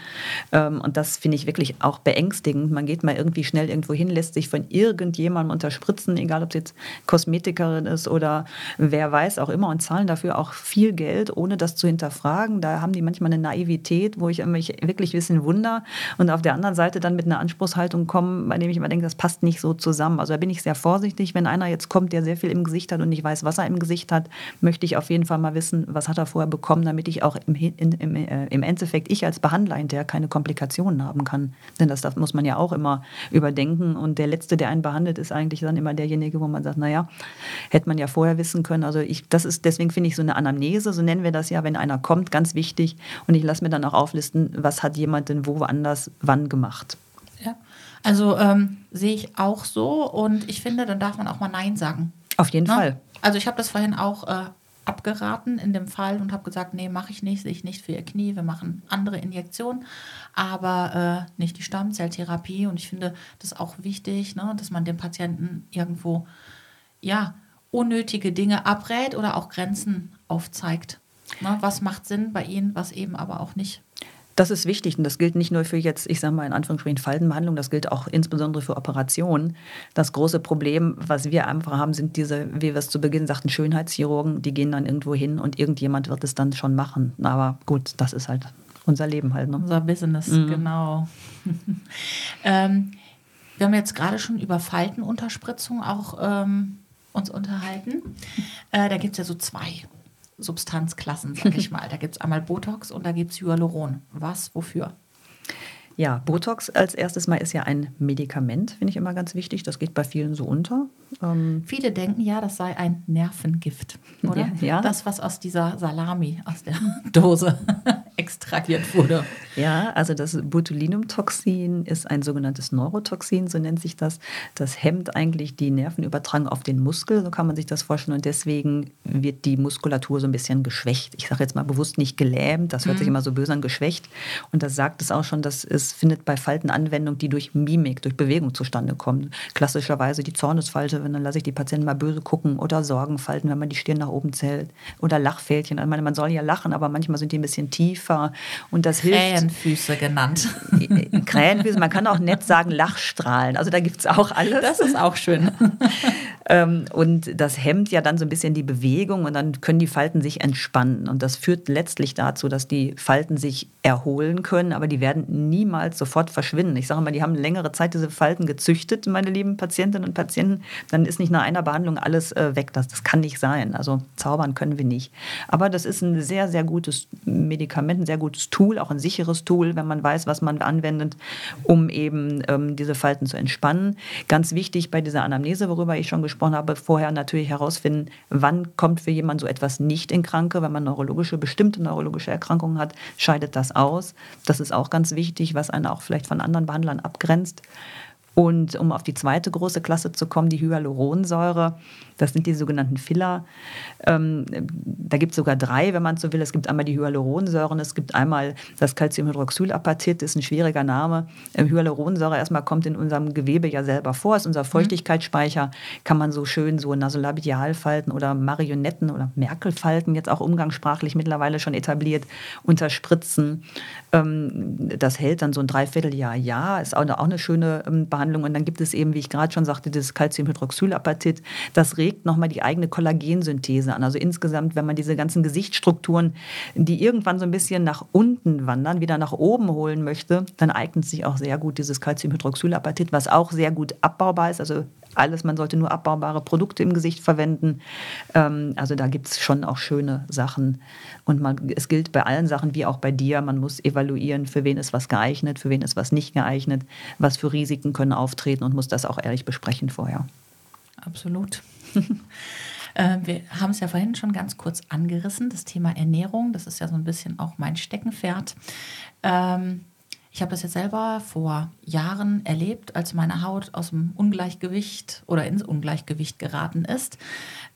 Ähm, und das finde ich wirklich auch beängstigend. Man geht mal irgendwie schnell irgendwo hin, lässt sich von irgendjemandem unterspritzen, egal ob es jetzt Kosmetikerin ist oder wer weiß auch immer und zahlen dafür auch viel Geld, ohne das zu hinterfragen. Da haben die manchmal manchmal eine Naivität, wo ich mich wirklich ein bisschen wunder und auf der anderen Seite dann mit einer Anspruchshaltung komme, bei dem ich immer denke, das passt nicht so zusammen. Also da bin ich sehr vorsichtig. Wenn einer jetzt kommt, der sehr viel im Gesicht hat und nicht weiß, was er im Gesicht hat, möchte ich auf jeden Fall mal wissen, was hat er vorher bekommen, damit ich auch im, in, im, äh, im Endeffekt, ich als Behandler hinterher keine Komplikationen haben kann. Denn das, das muss man ja auch immer überdenken. Und der Letzte, der einen behandelt, ist eigentlich dann immer derjenige, wo man sagt, naja, hätte man ja vorher wissen können. Also ich, das ist, deswegen finde ich so eine Anamnese, so nennen wir das ja, wenn einer kommt, ganz wichtig, und ich lasse mir dann auch auflisten, was hat jemand denn wo woanders wann gemacht. Ja, also ähm, sehe ich auch so und ich finde, dann darf man auch mal Nein sagen. Auf jeden Na? Ne? Fall. Also ich habe das vorhin auch äh, abgeraten in dem Fall und habe gesagt, nee, mache ich nicht, sehe ich nicht für ihr Knie, wir machen andere Injektionen, aber äh, nicht die Stammzelltherapie und ich finde das auch wichtig, ne, dass man dem Patienten irgendwo ja unnötige Dinge abrät oder auch Grenzen aufzeigt. Ne, was macht Sinn bei Ihnen, was eben aber auch nicht? Das ist wichtig und das gilt nicht nur für jetzt, ich sage mal in Anführungsstrichen Faltenbehandlung, das gilt auch insbesondere für Operationen. Das große Problem, was wir einfach haben, sind diese, wie wir es zu Beginn sagten, Schönheitschirurgen, die gehen dann irgendwo hin und irgendjemand wird es dann schon machen. Aber gut, das ist halt unser Leben halt. Ne? Unser Business, mhm. genau. ähm, wir haben jetzt gerade schon über Faltenunterspritzung auch ähm, uns unterhalten. Äh, da gibt es ja so zwei Substanzklassen, sag ich mal. Da gibt es einmal Botox und da gibt es Hyaluron. Was, wofür? Ja, Botox als erstes Mal ist ja ein Medikament, finde ich immer ganz wichtig. Das geht bei vielen so unter. Ähm Viele denken ja, das sei ein Nervengift, oder? Ja, ja. Das, was aus dieser Salami, aus der Dose extrahiert wurde. Ja, also das Botulinumtoxin ist ein sogenanntes Neurotoxin, so nennt sich das. Das hemmt eigentlich die Nervenübertragung auf den Muskel, so kann man sich das vorstellen. Und deswegen wird die Muskulatur so ein bisschen geschwächt. Ich sage jetzt mal bewusst nicht gelähmt, das hört mhm. sich immer so böse an, geschwächt. Und das sagt es auch schon, dass es findet bei Falten Anwendung, die durch Mimik, durch Bewegung zustande kommen. Klassischerweise die Zornesfalte, wenn dann lasse ich die Patienten mal böse gucken oder Sorgenfalten, wenn man die Stirn nach oben zählt oder Lachfältchen. Ich meine, man soll ja lachen, aber manchmal sind die ein bisschen tiefer und das hilft. Krähenfüße genannt. Krähenfüße, man kann auch nett sagen Lachstrahlen. Also da gibt es auch alles. Das ist auch schön. Ähm, und das hemmt ja dann so ein bisschen die Bewegung und dann können die Falten sich entspannen. Und das führt letztlich dazu, dass die Falten sich erholen können, aber die werden niemals sofort verschwinden. Ich sage mal, die haben längere Zeit diese Falten gezüchtet, meine lieben Patientinnen und Patienten. Dann ist nicht nach einer Behandlung alles äh, weg. Das, das kann nicht sein. Also zaubern können wir nicht. Aber das ist ein sehr, sehr gutes Medikament, ein sehr gutes Tool, auch ein sicheres Tool, wenn man weiß, was man anwendet, um eben ähm, diese Falten zu entspannen. Ganz wichtig bei dieser Anamnese, worüber ich schon gesprochen habe, vorher natürlich herausfinden, wann kommt für jemanden so etwas nicht in Kranke. Wenn man neurologische, bestimmte neurologische Erkrankungen hat, scheidet das aus. Das ist auch ganz wichtig, was einen auch vielleicht von anderen Behandlern abgrenzt. Und um auf die zweite große Klasse zu kommen, die Hyaluronsäure, das sind die sogenannten Filler. Ähm, da gibt es sogar drei, wenn man so will. Es gibt einmal die Hyaluronsäuren, es gibt einmal das Calciumhydroxylapatit, ist ein schwieriger Name. Ähm, Hyaluronsäure erstmal kommt in unserem Gewebe ja selber vor, ist unser mhm. Feuchtigkeitsspeicher, kann man so schön so Nasolabialfalten oder Marionetten oder Merkelfalten, jetzt auch umgangssprachlich mittlerweile schon etabliert, unterspritzen. Ähm, das hält dann so ein Dreivierteljahr, ja, ist auch eine, auch eine schöne ähm, Behandlung. Und dann gibt es eben, wie ich gerade schon sagte, das Calciumhydroxylapatit, das regt nochmal die eigene Kollagensynthese an. Also insgesamt, wenn man diese ganzen Gesichtsstrukturen, die irgendwann so ein bisschen nach unten wandern, wieder nach oben holen möchte, dann eignet sich auch sehr gut dieses Calciumhydroxylapatit, was auch sehr gut abbaubar ist. Also alles, man sollte nur abbaubare Produkte im Gesicht verwenden. Ähm, also da gibt es schon auch schöne Sachen. Und man, es gilt bei allen Sachen wie auch bei dir, man muss evaluieren, für wen ist was geeignet, für wen ist was nicht geeignet, was für Risiken können auftreten und muss das auch ehrlich besprechen vorher. Absolut. Äh, wir haben es ja vorhin schon ganz kurz angerissen, das Thema Ernährung. Das ist ja so ein bisschen auch mein Steckenpferd. Ähm, ich habe das jetzt selber vor Jahren erlebt, als meine Haut aus dem Ungleichgewicht oder ins Ungleichgewicht geraten ist.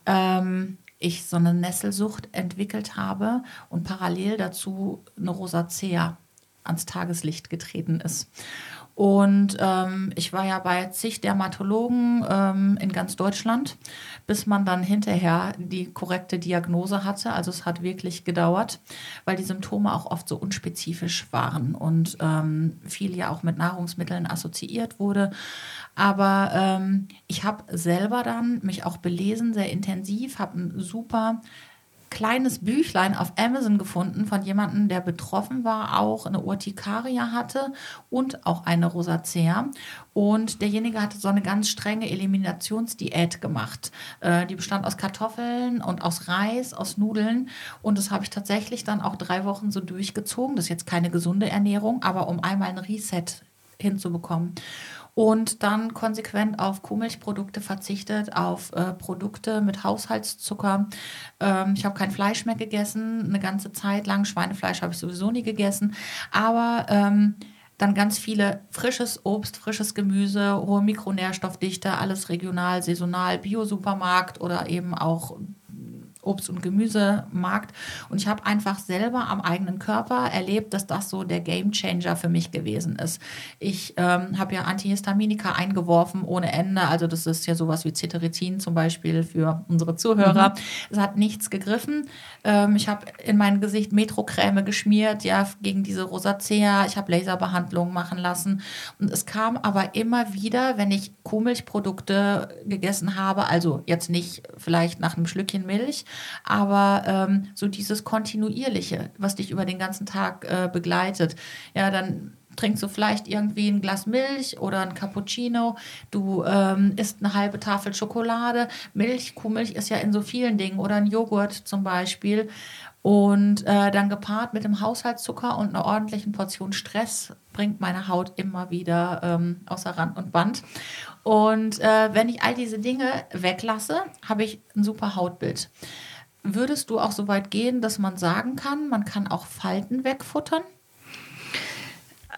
Ähm, ich so eine Nesselsucht entwickelt habe und parallel dazu eine Rosacea ans Tageslicht getreten ist. Und ähm, ich war ja bei zig Dermatologen ähm, in ganz Deutschland, bis man dann hinterher die korrekte Diagnose hatte. Also es hat wirklich gedauert, weil die Symptome auch oft so unspezifisch waren und ähm, viel ja auch mit Nahrungsmitteln assoziiert wurde. Aber ähm, ich habe selber dann mich auch belesen, sehr intensiv, habe ein super kleines Büchlein auf Amazon gefunden von jemandem, der betroffen war, auch eine Urtikaria hatte und auch eine Rosacea. Und derjenige hatte so eine ganz strenge Eliminationsdiät gemacht. Äh, die bestand aus Kartoffeln und aus Reis, aus Nudeln. Und das habe ich tatsächlich dann auch drei Wochen so durchgezogen. Das ist jetzt keine gesunde Ernährung, aber um einmal ein Reset hinzubekommen und dann konsequent auf Kuhmilchprodukte verzichtet, auf äh, Produkte mit Haushaltszucker. Ähm, ich habe kein Fleisch mehr gegessen, eine ganze Zeit lang. Schweinefleisch habe ich sowieso nie gegessen. Aber ähm, dann ganz viele frisches Obst, frisches Gemüse, hohe Mikronährstoffdichte, alles regional, saisonal, Bio-Supermarkt oder eben auch Obst- und Gemüsemarkt. Und ich habe einfach selber am eigenen Körper erlebt, dass das so der Game Changer für mich gewesen ist. Ich ähm, habe ja Antihistaminika eingeworfen ohne Ende. Also das ist ja sowas wie Cetirizin zum Beispiel für unsere Zuhörer. Mhm. Es hat nichts gegriffen. Ähm, ich habe in mein Gesicht Metrocreme geschmiert, ja, gegen diese Rosacea. Ich habe Laserbehandlungen machen lassen. Und es kam aber immer wieder, wenn ich Kuhmilchprodukte gegessen habe, also jetzt nicht vielleicht nach einem Schlückchen Milch, aber ähm, so dieses Kontinuierliche, was dich über den ganzen Tag äh, begleitet, ja, dann trinkst du vielleicht irgendwie ein Glas Milch oder ein Cappuccino, du ähm, isst eine halbe Tafel Schokolade. Milch, Kuhmilch ist ja in so vielen Dingen oder ein Joghurt zum Beispiel. Und äh, dann gepaart mit dem Haushaltszucker und einer ordentlichen Portion Stress bringt meine Haut immer wieder ähm, außer Rand und Band. Und äh, wenn ich all diese Dinge weglasse, habe ich ein super Hautbild. Würdest du auch so weit gehen, dass man sagen kann, man kann auch Falten wegfuttern?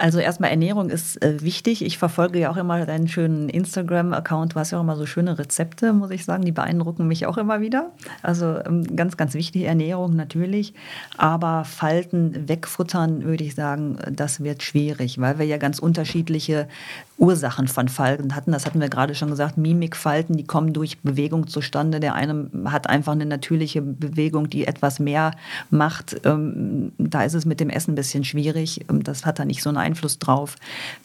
Also erstmal Ernährung ist äh, wichtig. Ich verfolge ja auch immer deinen schönen Instagram-Account. Du hast ja auch immer so schöne Rezepte, muss ich sagen. Die beeindrucken mich auch immer wieder. Also ähm, ganz, ganz wichtig Ernährung natürlich. Aber Falten wegfuttern, würde ich sagen, das wird schwierig, weil wir ja ganz unterschiedliche Ursachen von Falten hatten. Das hatten wir gerade schon gesagt. Mimikfalten, die kommen durch Bewegung zustande. Der eine hat einfach eine natürliche Bewegung, die etwas mehr macht. Ähm, da ist es mit dem Essen ein bisschen schwierig. Ähm, das hat da nicht so einen Einfluss drauf.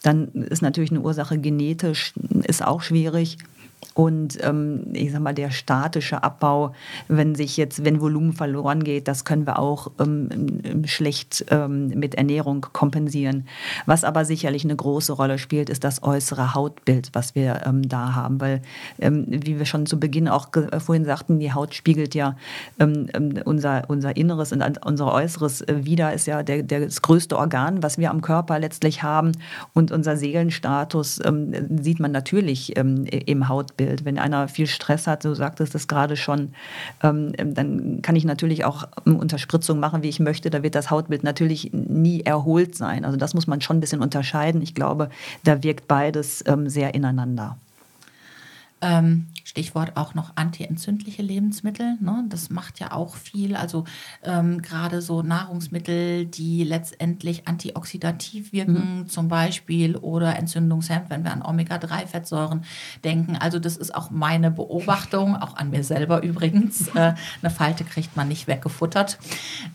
Dann ist natürlich eine Ursache genetisch, ist auch schwierig. Und ähm, ich sag mal, der statische Abbau, wenn sich jetzt, wenn Volumen verloren geht, das können wir auch ähm, schlecht ähm, mit Ernährung kompensieren. Was aber sicherlich eine große Rolle spielt, ist das äußere Hautbild, was wir ähm, da haben. Weil, ähm, wie wir schon zu Beginn auch äh, vorhin sagten, die Haut spiegelt ja ähm, unser, unser Inneres und unser Äußeres äh, wieder, ist ja der, der, das größte Organ, was wir am Körper letztlich haben. Und unser Seelenstatus sieht man natürlich im Hautbild. Umfeld. Wenn einer viel Stress hat, so sagtest das gerade schon, ähm, ähm, dann kann ich natürlich auch Unterspritzung machen, wie ich möchte. Da wird das Hautbild natürlich nie erholt sein. Also das muss man schon ein bisschen unterscheiden. Ich glaube, da wirkt beides ähm, sehr ineinander. Ähm, Stichwort auch noch antientzündliche Lebensmittel. Ne? Das macht ja auch viel. Also ähm, gerade so Nahrungsmittel, die letztendlich antioxidativ wirken, mhm. zum Beispiel, oder entzündungshemmend, wenn wir an Omega-3-Fettsäuren denken. Also das ist auch meine Beobachtung, auch an mir selber übrigens. Äh, eine Falte kriegt man nicht weggefuttert.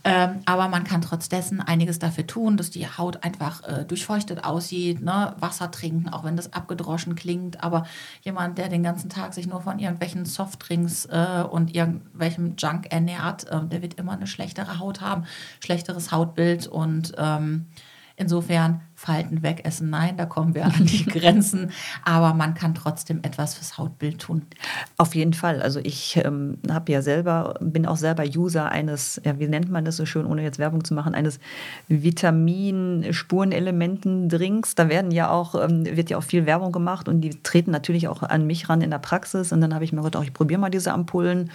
Ähm, aber man kann trotz dessen einiges dafür tun, dass die Haut einfach äh, durchfeuchtet aussieht. Ne? Wasser trinken, auch wenn das abgedroschen klingt. Aber jemand, der den ganzen Tag sich nur von irgendwelchen Softdrinks äh, und irgendwelchem Junk ernährt, äh, der wird immer eine schlechtere Haut haben, schlechteres Hautbild. Und ähm, insofern Falten wegessen. Nein, da kommen wir an die Grenzen. Aber man kann trotzdem etwas fürs Hautbild tun. Auf jeden Fall. Also ich ähm, habe ja selber, bin auch selber User eines, ja, wie nennt man das so schön, ohne jetzt Werbung zu machen, eines Vitamin-Spurenelementen-Drinks. Da werden ja auch, ähm, wird ja auch viel Werbung gemacht und die treten natürlich auch an mich ran in der Praxis. Und dann habe ich mir gedacht, ich probiere mal diese Ampullen.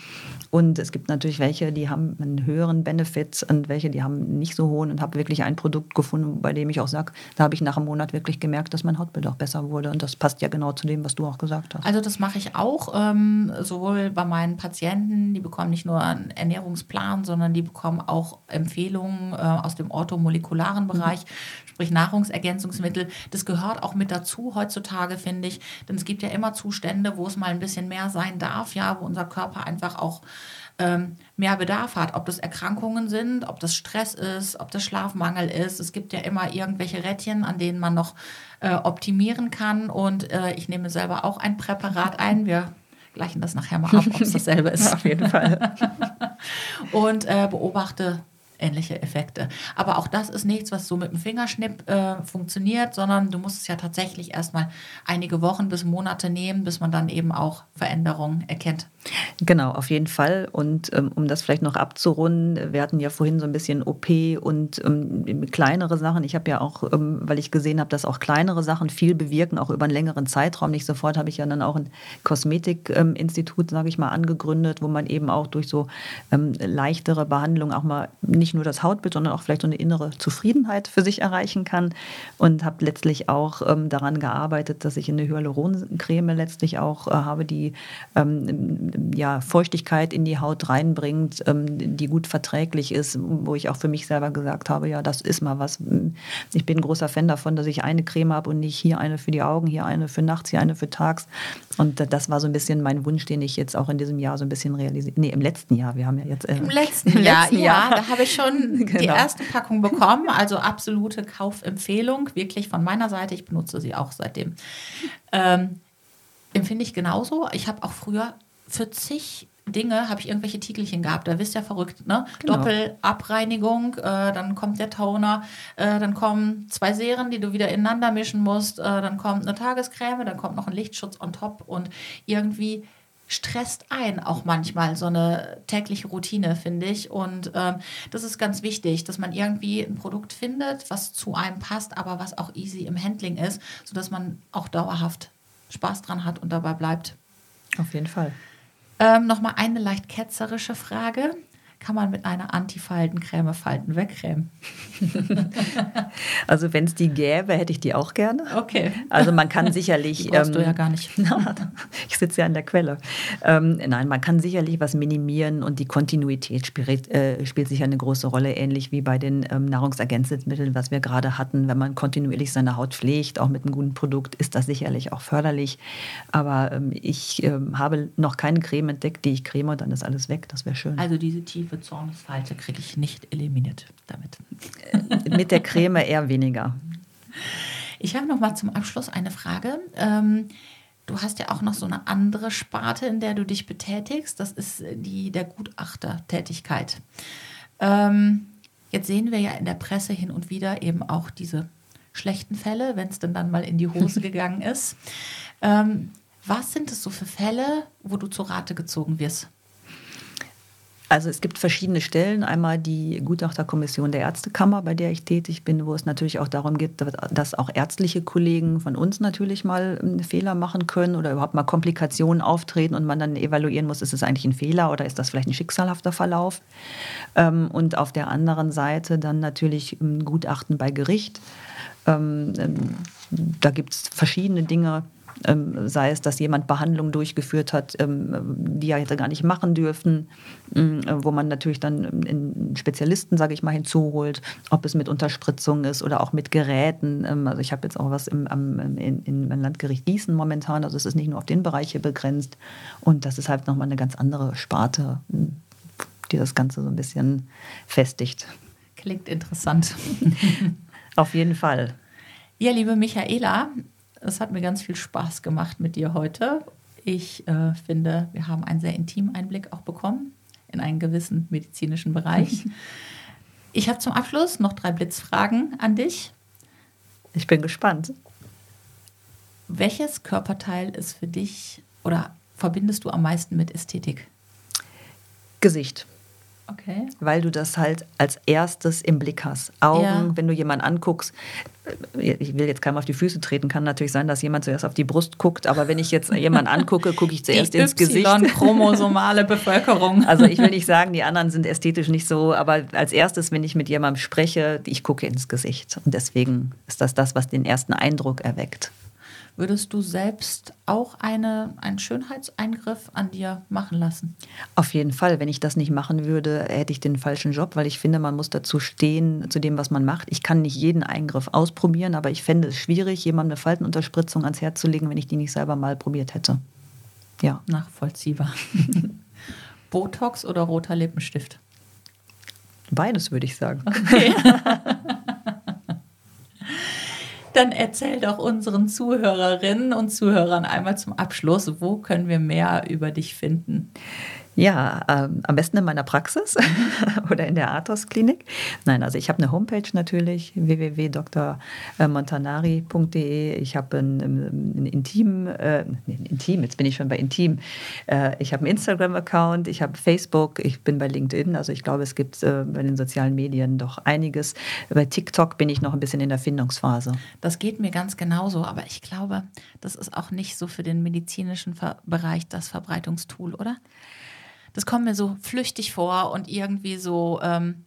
Und es gibt natürlich welche, die haben einen höheren Benefit und welche, die haben nicht so hohen und habe wirklich ein Produkt gefunden, bei dem ich auch sage, da habe ich nach einem Monat wirklich gemerkt, dass mein Hautbild auch besser wurde. Und das passt ja genau zu dem, was du auch gesagt hast. Also das mache ich auch, ähm, sowohl bei meinen Patienten, die bekommen nicht nur einen Ernährungsplan, sondern die bekommen auch Empfehlungen äh, aus dem orthomolekularen Bereich, mhm. sprich Nahrungsergänzungsmittel. Das gehört auch mit dazu heutzutage, finde ich. Denn es gibt ja immer Zustände, wo es mal ein bisschen mehr sein darf, ja, wo unser Körper einfach auch ähm, mehr Bedarf hat. Ob das Erkrankungen sind, ob das Stress ist, ob das Schlafmangel ist. Es gibt ja immer irgendwelche Rädchen, an denen man noch äh, optimieren kann. Und äh, ich nehme selber auch ein Präparat ein. Wir gleichen das nachher mal ab, ob es dasselbe ist. Auf jeden Fall. und äh, beobachte ähnliche Effekte. Aber auch das ist nichts, was so mit dem Fingerschnipp äh, funktioniert, sondern du musst es ja tatsächlich erstmal einige Wochen bis Monate nehmen, bis man dann eben auch Veränderungen erkennt. Genau, auf jeden Fall. Und ähm, um das vielleicht noch abzurunden, wir hatten ja vorhin so ein bisschen OP und ähm, kleinere Sachen. Ich habe ja auch, ähm, weil ich gesehen habe, dass auch kleinere Sachen viel bewirken, auch über einen längeren Zeitraum. Nicht sofort habe ich ja dann auch ein Kosmetikinstitut, sage ich mal, angegründet, wo man eben auch durch so ähm, leichtere Behandlungen auch mal nicht nur das Hautbild, sondern auch vielleicht so eine innere Zufriedenheit für sich erreichen kann. Und habe letztlich auch ähm, daran gearbeitet, dass ich eine Hyaluroncreme letztlich auch äh, habe, die ähm, ja, Feuchtigkeit in die Haut reinbringt, ähm, die gut verträglich ist, wo ich auch für mich selber gesagt habe, ja, das ist mal was. Ich bin ein großer Fan davon, dass ich eine Creme habe und nicht hier eine für die Augen, hier eine für nachts, hier eine für tags. Und das war so ein bisschen mein Wunsch, den ich jetzt auch in diesem Jahr so ein bisschen realisiert. Nee, im letzten Jahr. Wir haben ja jetzt. Äh, Im letzten, im Jahr, letzten Jahr, ja, da habe ich schon genau. die erste Packung bekommen. Also absolute Kaufempfehlung, wirklich von meiner Seite. Ich benutze sie auch seitdem. Ähm, empfinde ich genauso. Ich habe auch früher für zig Dinge habe ich irgendwelche Titelchen gehabt. Da wisst ihr verrückt, ne? Genau. Doppelabreinigung, äh, dann kommt der Toner, äh, dann kommen zwei Serien, die du wieder ineinander mischen musst, äh, dann kommt eine Tagescreme, dann kommt noch ein Lichtschutz on top und irgendwie stresst ein auch manchmal so eine tägliche Routine, finde ich. Und ähm, das ist ganz wichtig, dass man irgendwie ein Produkt findet, was zu einem passt, aber was auch easy im Handling ist, sodass man auch dauerhaft Spaß dran hat und dabei bleibt. Auf jeden Fall. Ähm, Nochmal eine leicht ketzerische Frage kann man mit einer Antifaltencreme Falten wegcremen. also wenn es die gäbe, hätte ich die auch gerne. Okay. Also man kann sicherlich... Die brauchst ähm, du ja gar nicht. ich sitze ja an der Quelle. Ähm, nein, man kann sicherlich was minimieren und die Kontinuität spielt, äh, spielt sicher eine große Rolle, ähnlich wie bei den ähm, Nahrungsergänzungsmitteln, was wir gerade hatten. Wenn man kontinuierlich seine Haut pflegt, auch mit einem guten Produkt, ist das sicherlich auch förderlich. Aber ähm, ich ähm, habe noch keine Creme entdeckt, die ich creme und dann ist alles weg. Das wäre schön. Also diese tiefe tiefe Zornesfalte kriege ich nicht eliminiert damit. Äh, mit der Creme eher weniger. Ich habe noch mal zum Abschluss eine Frage. Ähm, du hast ja auch noch so eine andere Sparte, in der du dich betätigst. Das ist die der Gutachtertätigkeit. Ähm, jetzt sehen wir ja in der Presse hin und wieder eben auch diese schlechten Fälle, wenn es denn dann mal in die Hose gegangen ist. Ähm, was sind es so für Fälle, wo du zur Rate gezogen wirst? Also es gibt verschiedene Stellen. Einmal die Gutachterkommission der Ärztekammer, bei der ich tätig bin, wo es natürlich auch darum geht, dass auch ärztliche Kollegen von uns natürlich mal ähm, Fehler machen können oder überhaupt mal Komplikationen auftreten und man dann evaluieren muss, ist es eigentlich ein Fehler oder ist das vielleicht ein schicksalhafter Verlauf. Ähm, und auf der anderen Seite dann natürlich ein Gutachten bei Gericht. Ähm, da gibt es verschiedene Dinge, ähm, sei es, dass jemand Behandlungen durchgeführt hat, ähm, die er hätte gar nicht machen dürfen, ähm, wo man natürlich dann einen Spezialisten, sage ich mal, hinzuholt, ob es mit Unterspritzung ist oder auch mit Geräten. Ähm, also ich habe jetzt auch was im, am, in, in, im Landgericht Gießen momentan, also es ist nicht nur auf den Bereich hier begrenzt und das ist halt nochmal eine ganz andere Sparte, die das Ganze so ein bisschen festigt. Klingt interessant. auf jeden Fall. Ja, liebe Michaela, es hat mir ganz viel Spaß gemacht mit dir heute. Ich äh, finde, wir haben einen sehr intimen Einblick auch bekommen in einen gewissen medizinischen Bereich. Ich habe zum Abschluss noch drei Blitzfragen an dich. Ich bin gespannt. Welches Körperteil ist für dich oder verbindest du am meisten mit Ästhetik? Gesicht. Okay. Weil du das halt als erstes im Blick hast. Augen, ja. wenn du jemanden anguckst, ich will jetzt keinem auf die Füße treten, kann natürlich sein, dass jemand zuerst auf die Brust guckt, aber wenn ich jetzt jemanden angucke, gucke ich zuerst die ins Gesicht. chromosomale Bevölkerung. Also ich will nicht sagen, die anderen sind ästhetisch nicht so, aber als erstes, wenn ich mit jemandem spreche, ich gucke ins Gesicht. Und deswegen ist das das, was den ersten Eindruck erweckt. Würdest du selbst auch eine, einen Schönheitseingriff an dir machen lassen? Auf jeden Fall. Wenn ich das nicht machen würde, hätte ich den falschen Job, weil ich finde, man muss dazu stehen, zu dem, was man macht. Ich kann nicht jeden Eingriff ausprobieren, aber ich fände es schwierig, jemandem eine Faltenunterspritzung ans Herz zu legen, wenn ich die nicht selber mal probiert hätte. Ja. Nachvollziehbar. Botox oder roter Lippenstift? Beides würde ich sagen. Okay. Dann erzähl doch unseren Zuhörerinnen und Zuhörern einmal zum Abschluss, wo können wir mehr über dich finden? Ja, ähm, am besten in meiner Praxis oder in der Athos-Klinik. Nein, also ich habe eine Homepage natürlich, www.drmontanari.de. Ich habe ein, ein, Intim, äh, Intim, jetzt bin ich schon bei Intim. Äh, ich habe einen Instagram-Account, ich habe Facebook, ich bin bei LinkedIn. Also ich glaube, es gibt äh, bei den sozialen Medien doch einiges. Bei TikTok bin ich noch ein bisschen in der Findungsphase. Das geht mir ganz genauso, aber ich glaube, das ist auch nicht so für den medizinischen Bereich das Verbreitungstool, oder? Das kommt mir so flüchtig vor und irgendwie so, ähm,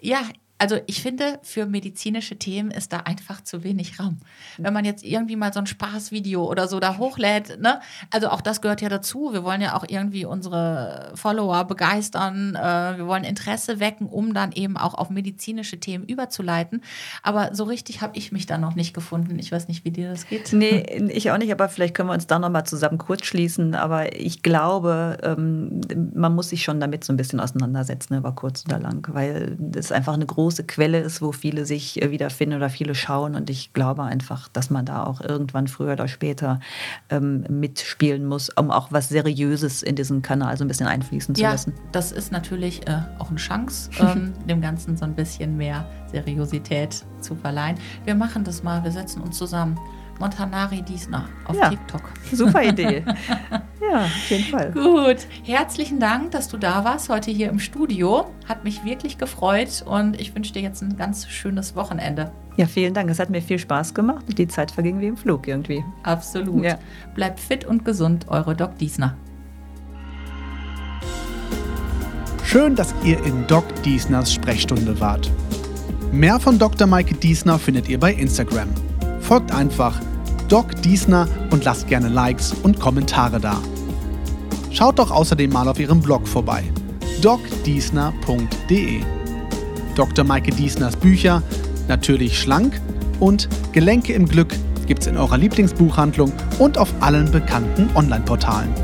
ja, also ich finde, für medizinische Themen ist da einfach zu wenig Raum. Wenn man jetzt irgendwie mal so ein Spaßvideo oder so da hochlädt, ne? Also auch das gehört ja dazu. Wir wollen ja auch irgendwie unsere Follower begeistern. Äh, wir wollen Interesse wecken, um dann eben auch auf medizinische Themen überzuleiten. Aber so richtig habe ich mich da noch nicht gefunden. Ich weiß nicht, wie dir das geht. Nee, ich auch nicht, aber vielleicht können wir uns da nochmal zusammen kurz schließen. Aber ich glaube, ähm, man muss sich schon damit so ein bisschen auseinandersetzen, über kurz oder lang, weil das einfach eine große große Quelle ist, wo viele sich äh, wiederfinden oder viele schauen. Und ich glaube einfach, dass man da auch irgendwann früher oder später ähm, mitspielen muss, um auch was Seriöses in diesen Kanal so ein bisschen einfließen zu ja, lassen. Das ist natürlich äh, auch eine Chance, ähm, dem Ganzen so ein bisschen mehr Seriosität zu verleihen. Wir machen das mal, wir setzen uns zusammen. Montanari Diesner auf ja, TikTok. Super Idee. ja, auf jeden Fall. Gut. Herzlichen Dank, dass du da warst heute hier im Studio. Hat mich wirklich gefreut und ich wünsche dir jetzt ein ganz schönes Wochenende. Ja, vielen Dank. Es hat mir viel Spaß gemacht und die Zeit verging wie im Flug irgendwie. Absolut. Ja. Bleibt fit und gesund, eure Doc Diesner. Schön, dass ihr in Doc Diesners Sprechstunde wart. Mehr von Dr. Maike Diesner findet ihr bei Instagram. Folgt einfach Doc Diesner und lasst gerne Likes und Kommentare da. Schaut doch außerdem mal auf ihrem Blog vorbei, docdiesner.de. Dr. Maike Diesners Bücher, natürlich schlank und Gelenke im Glück gibt's in eurer Lieblingsbuchhandlung und auf allen bekannten Online-Portalen.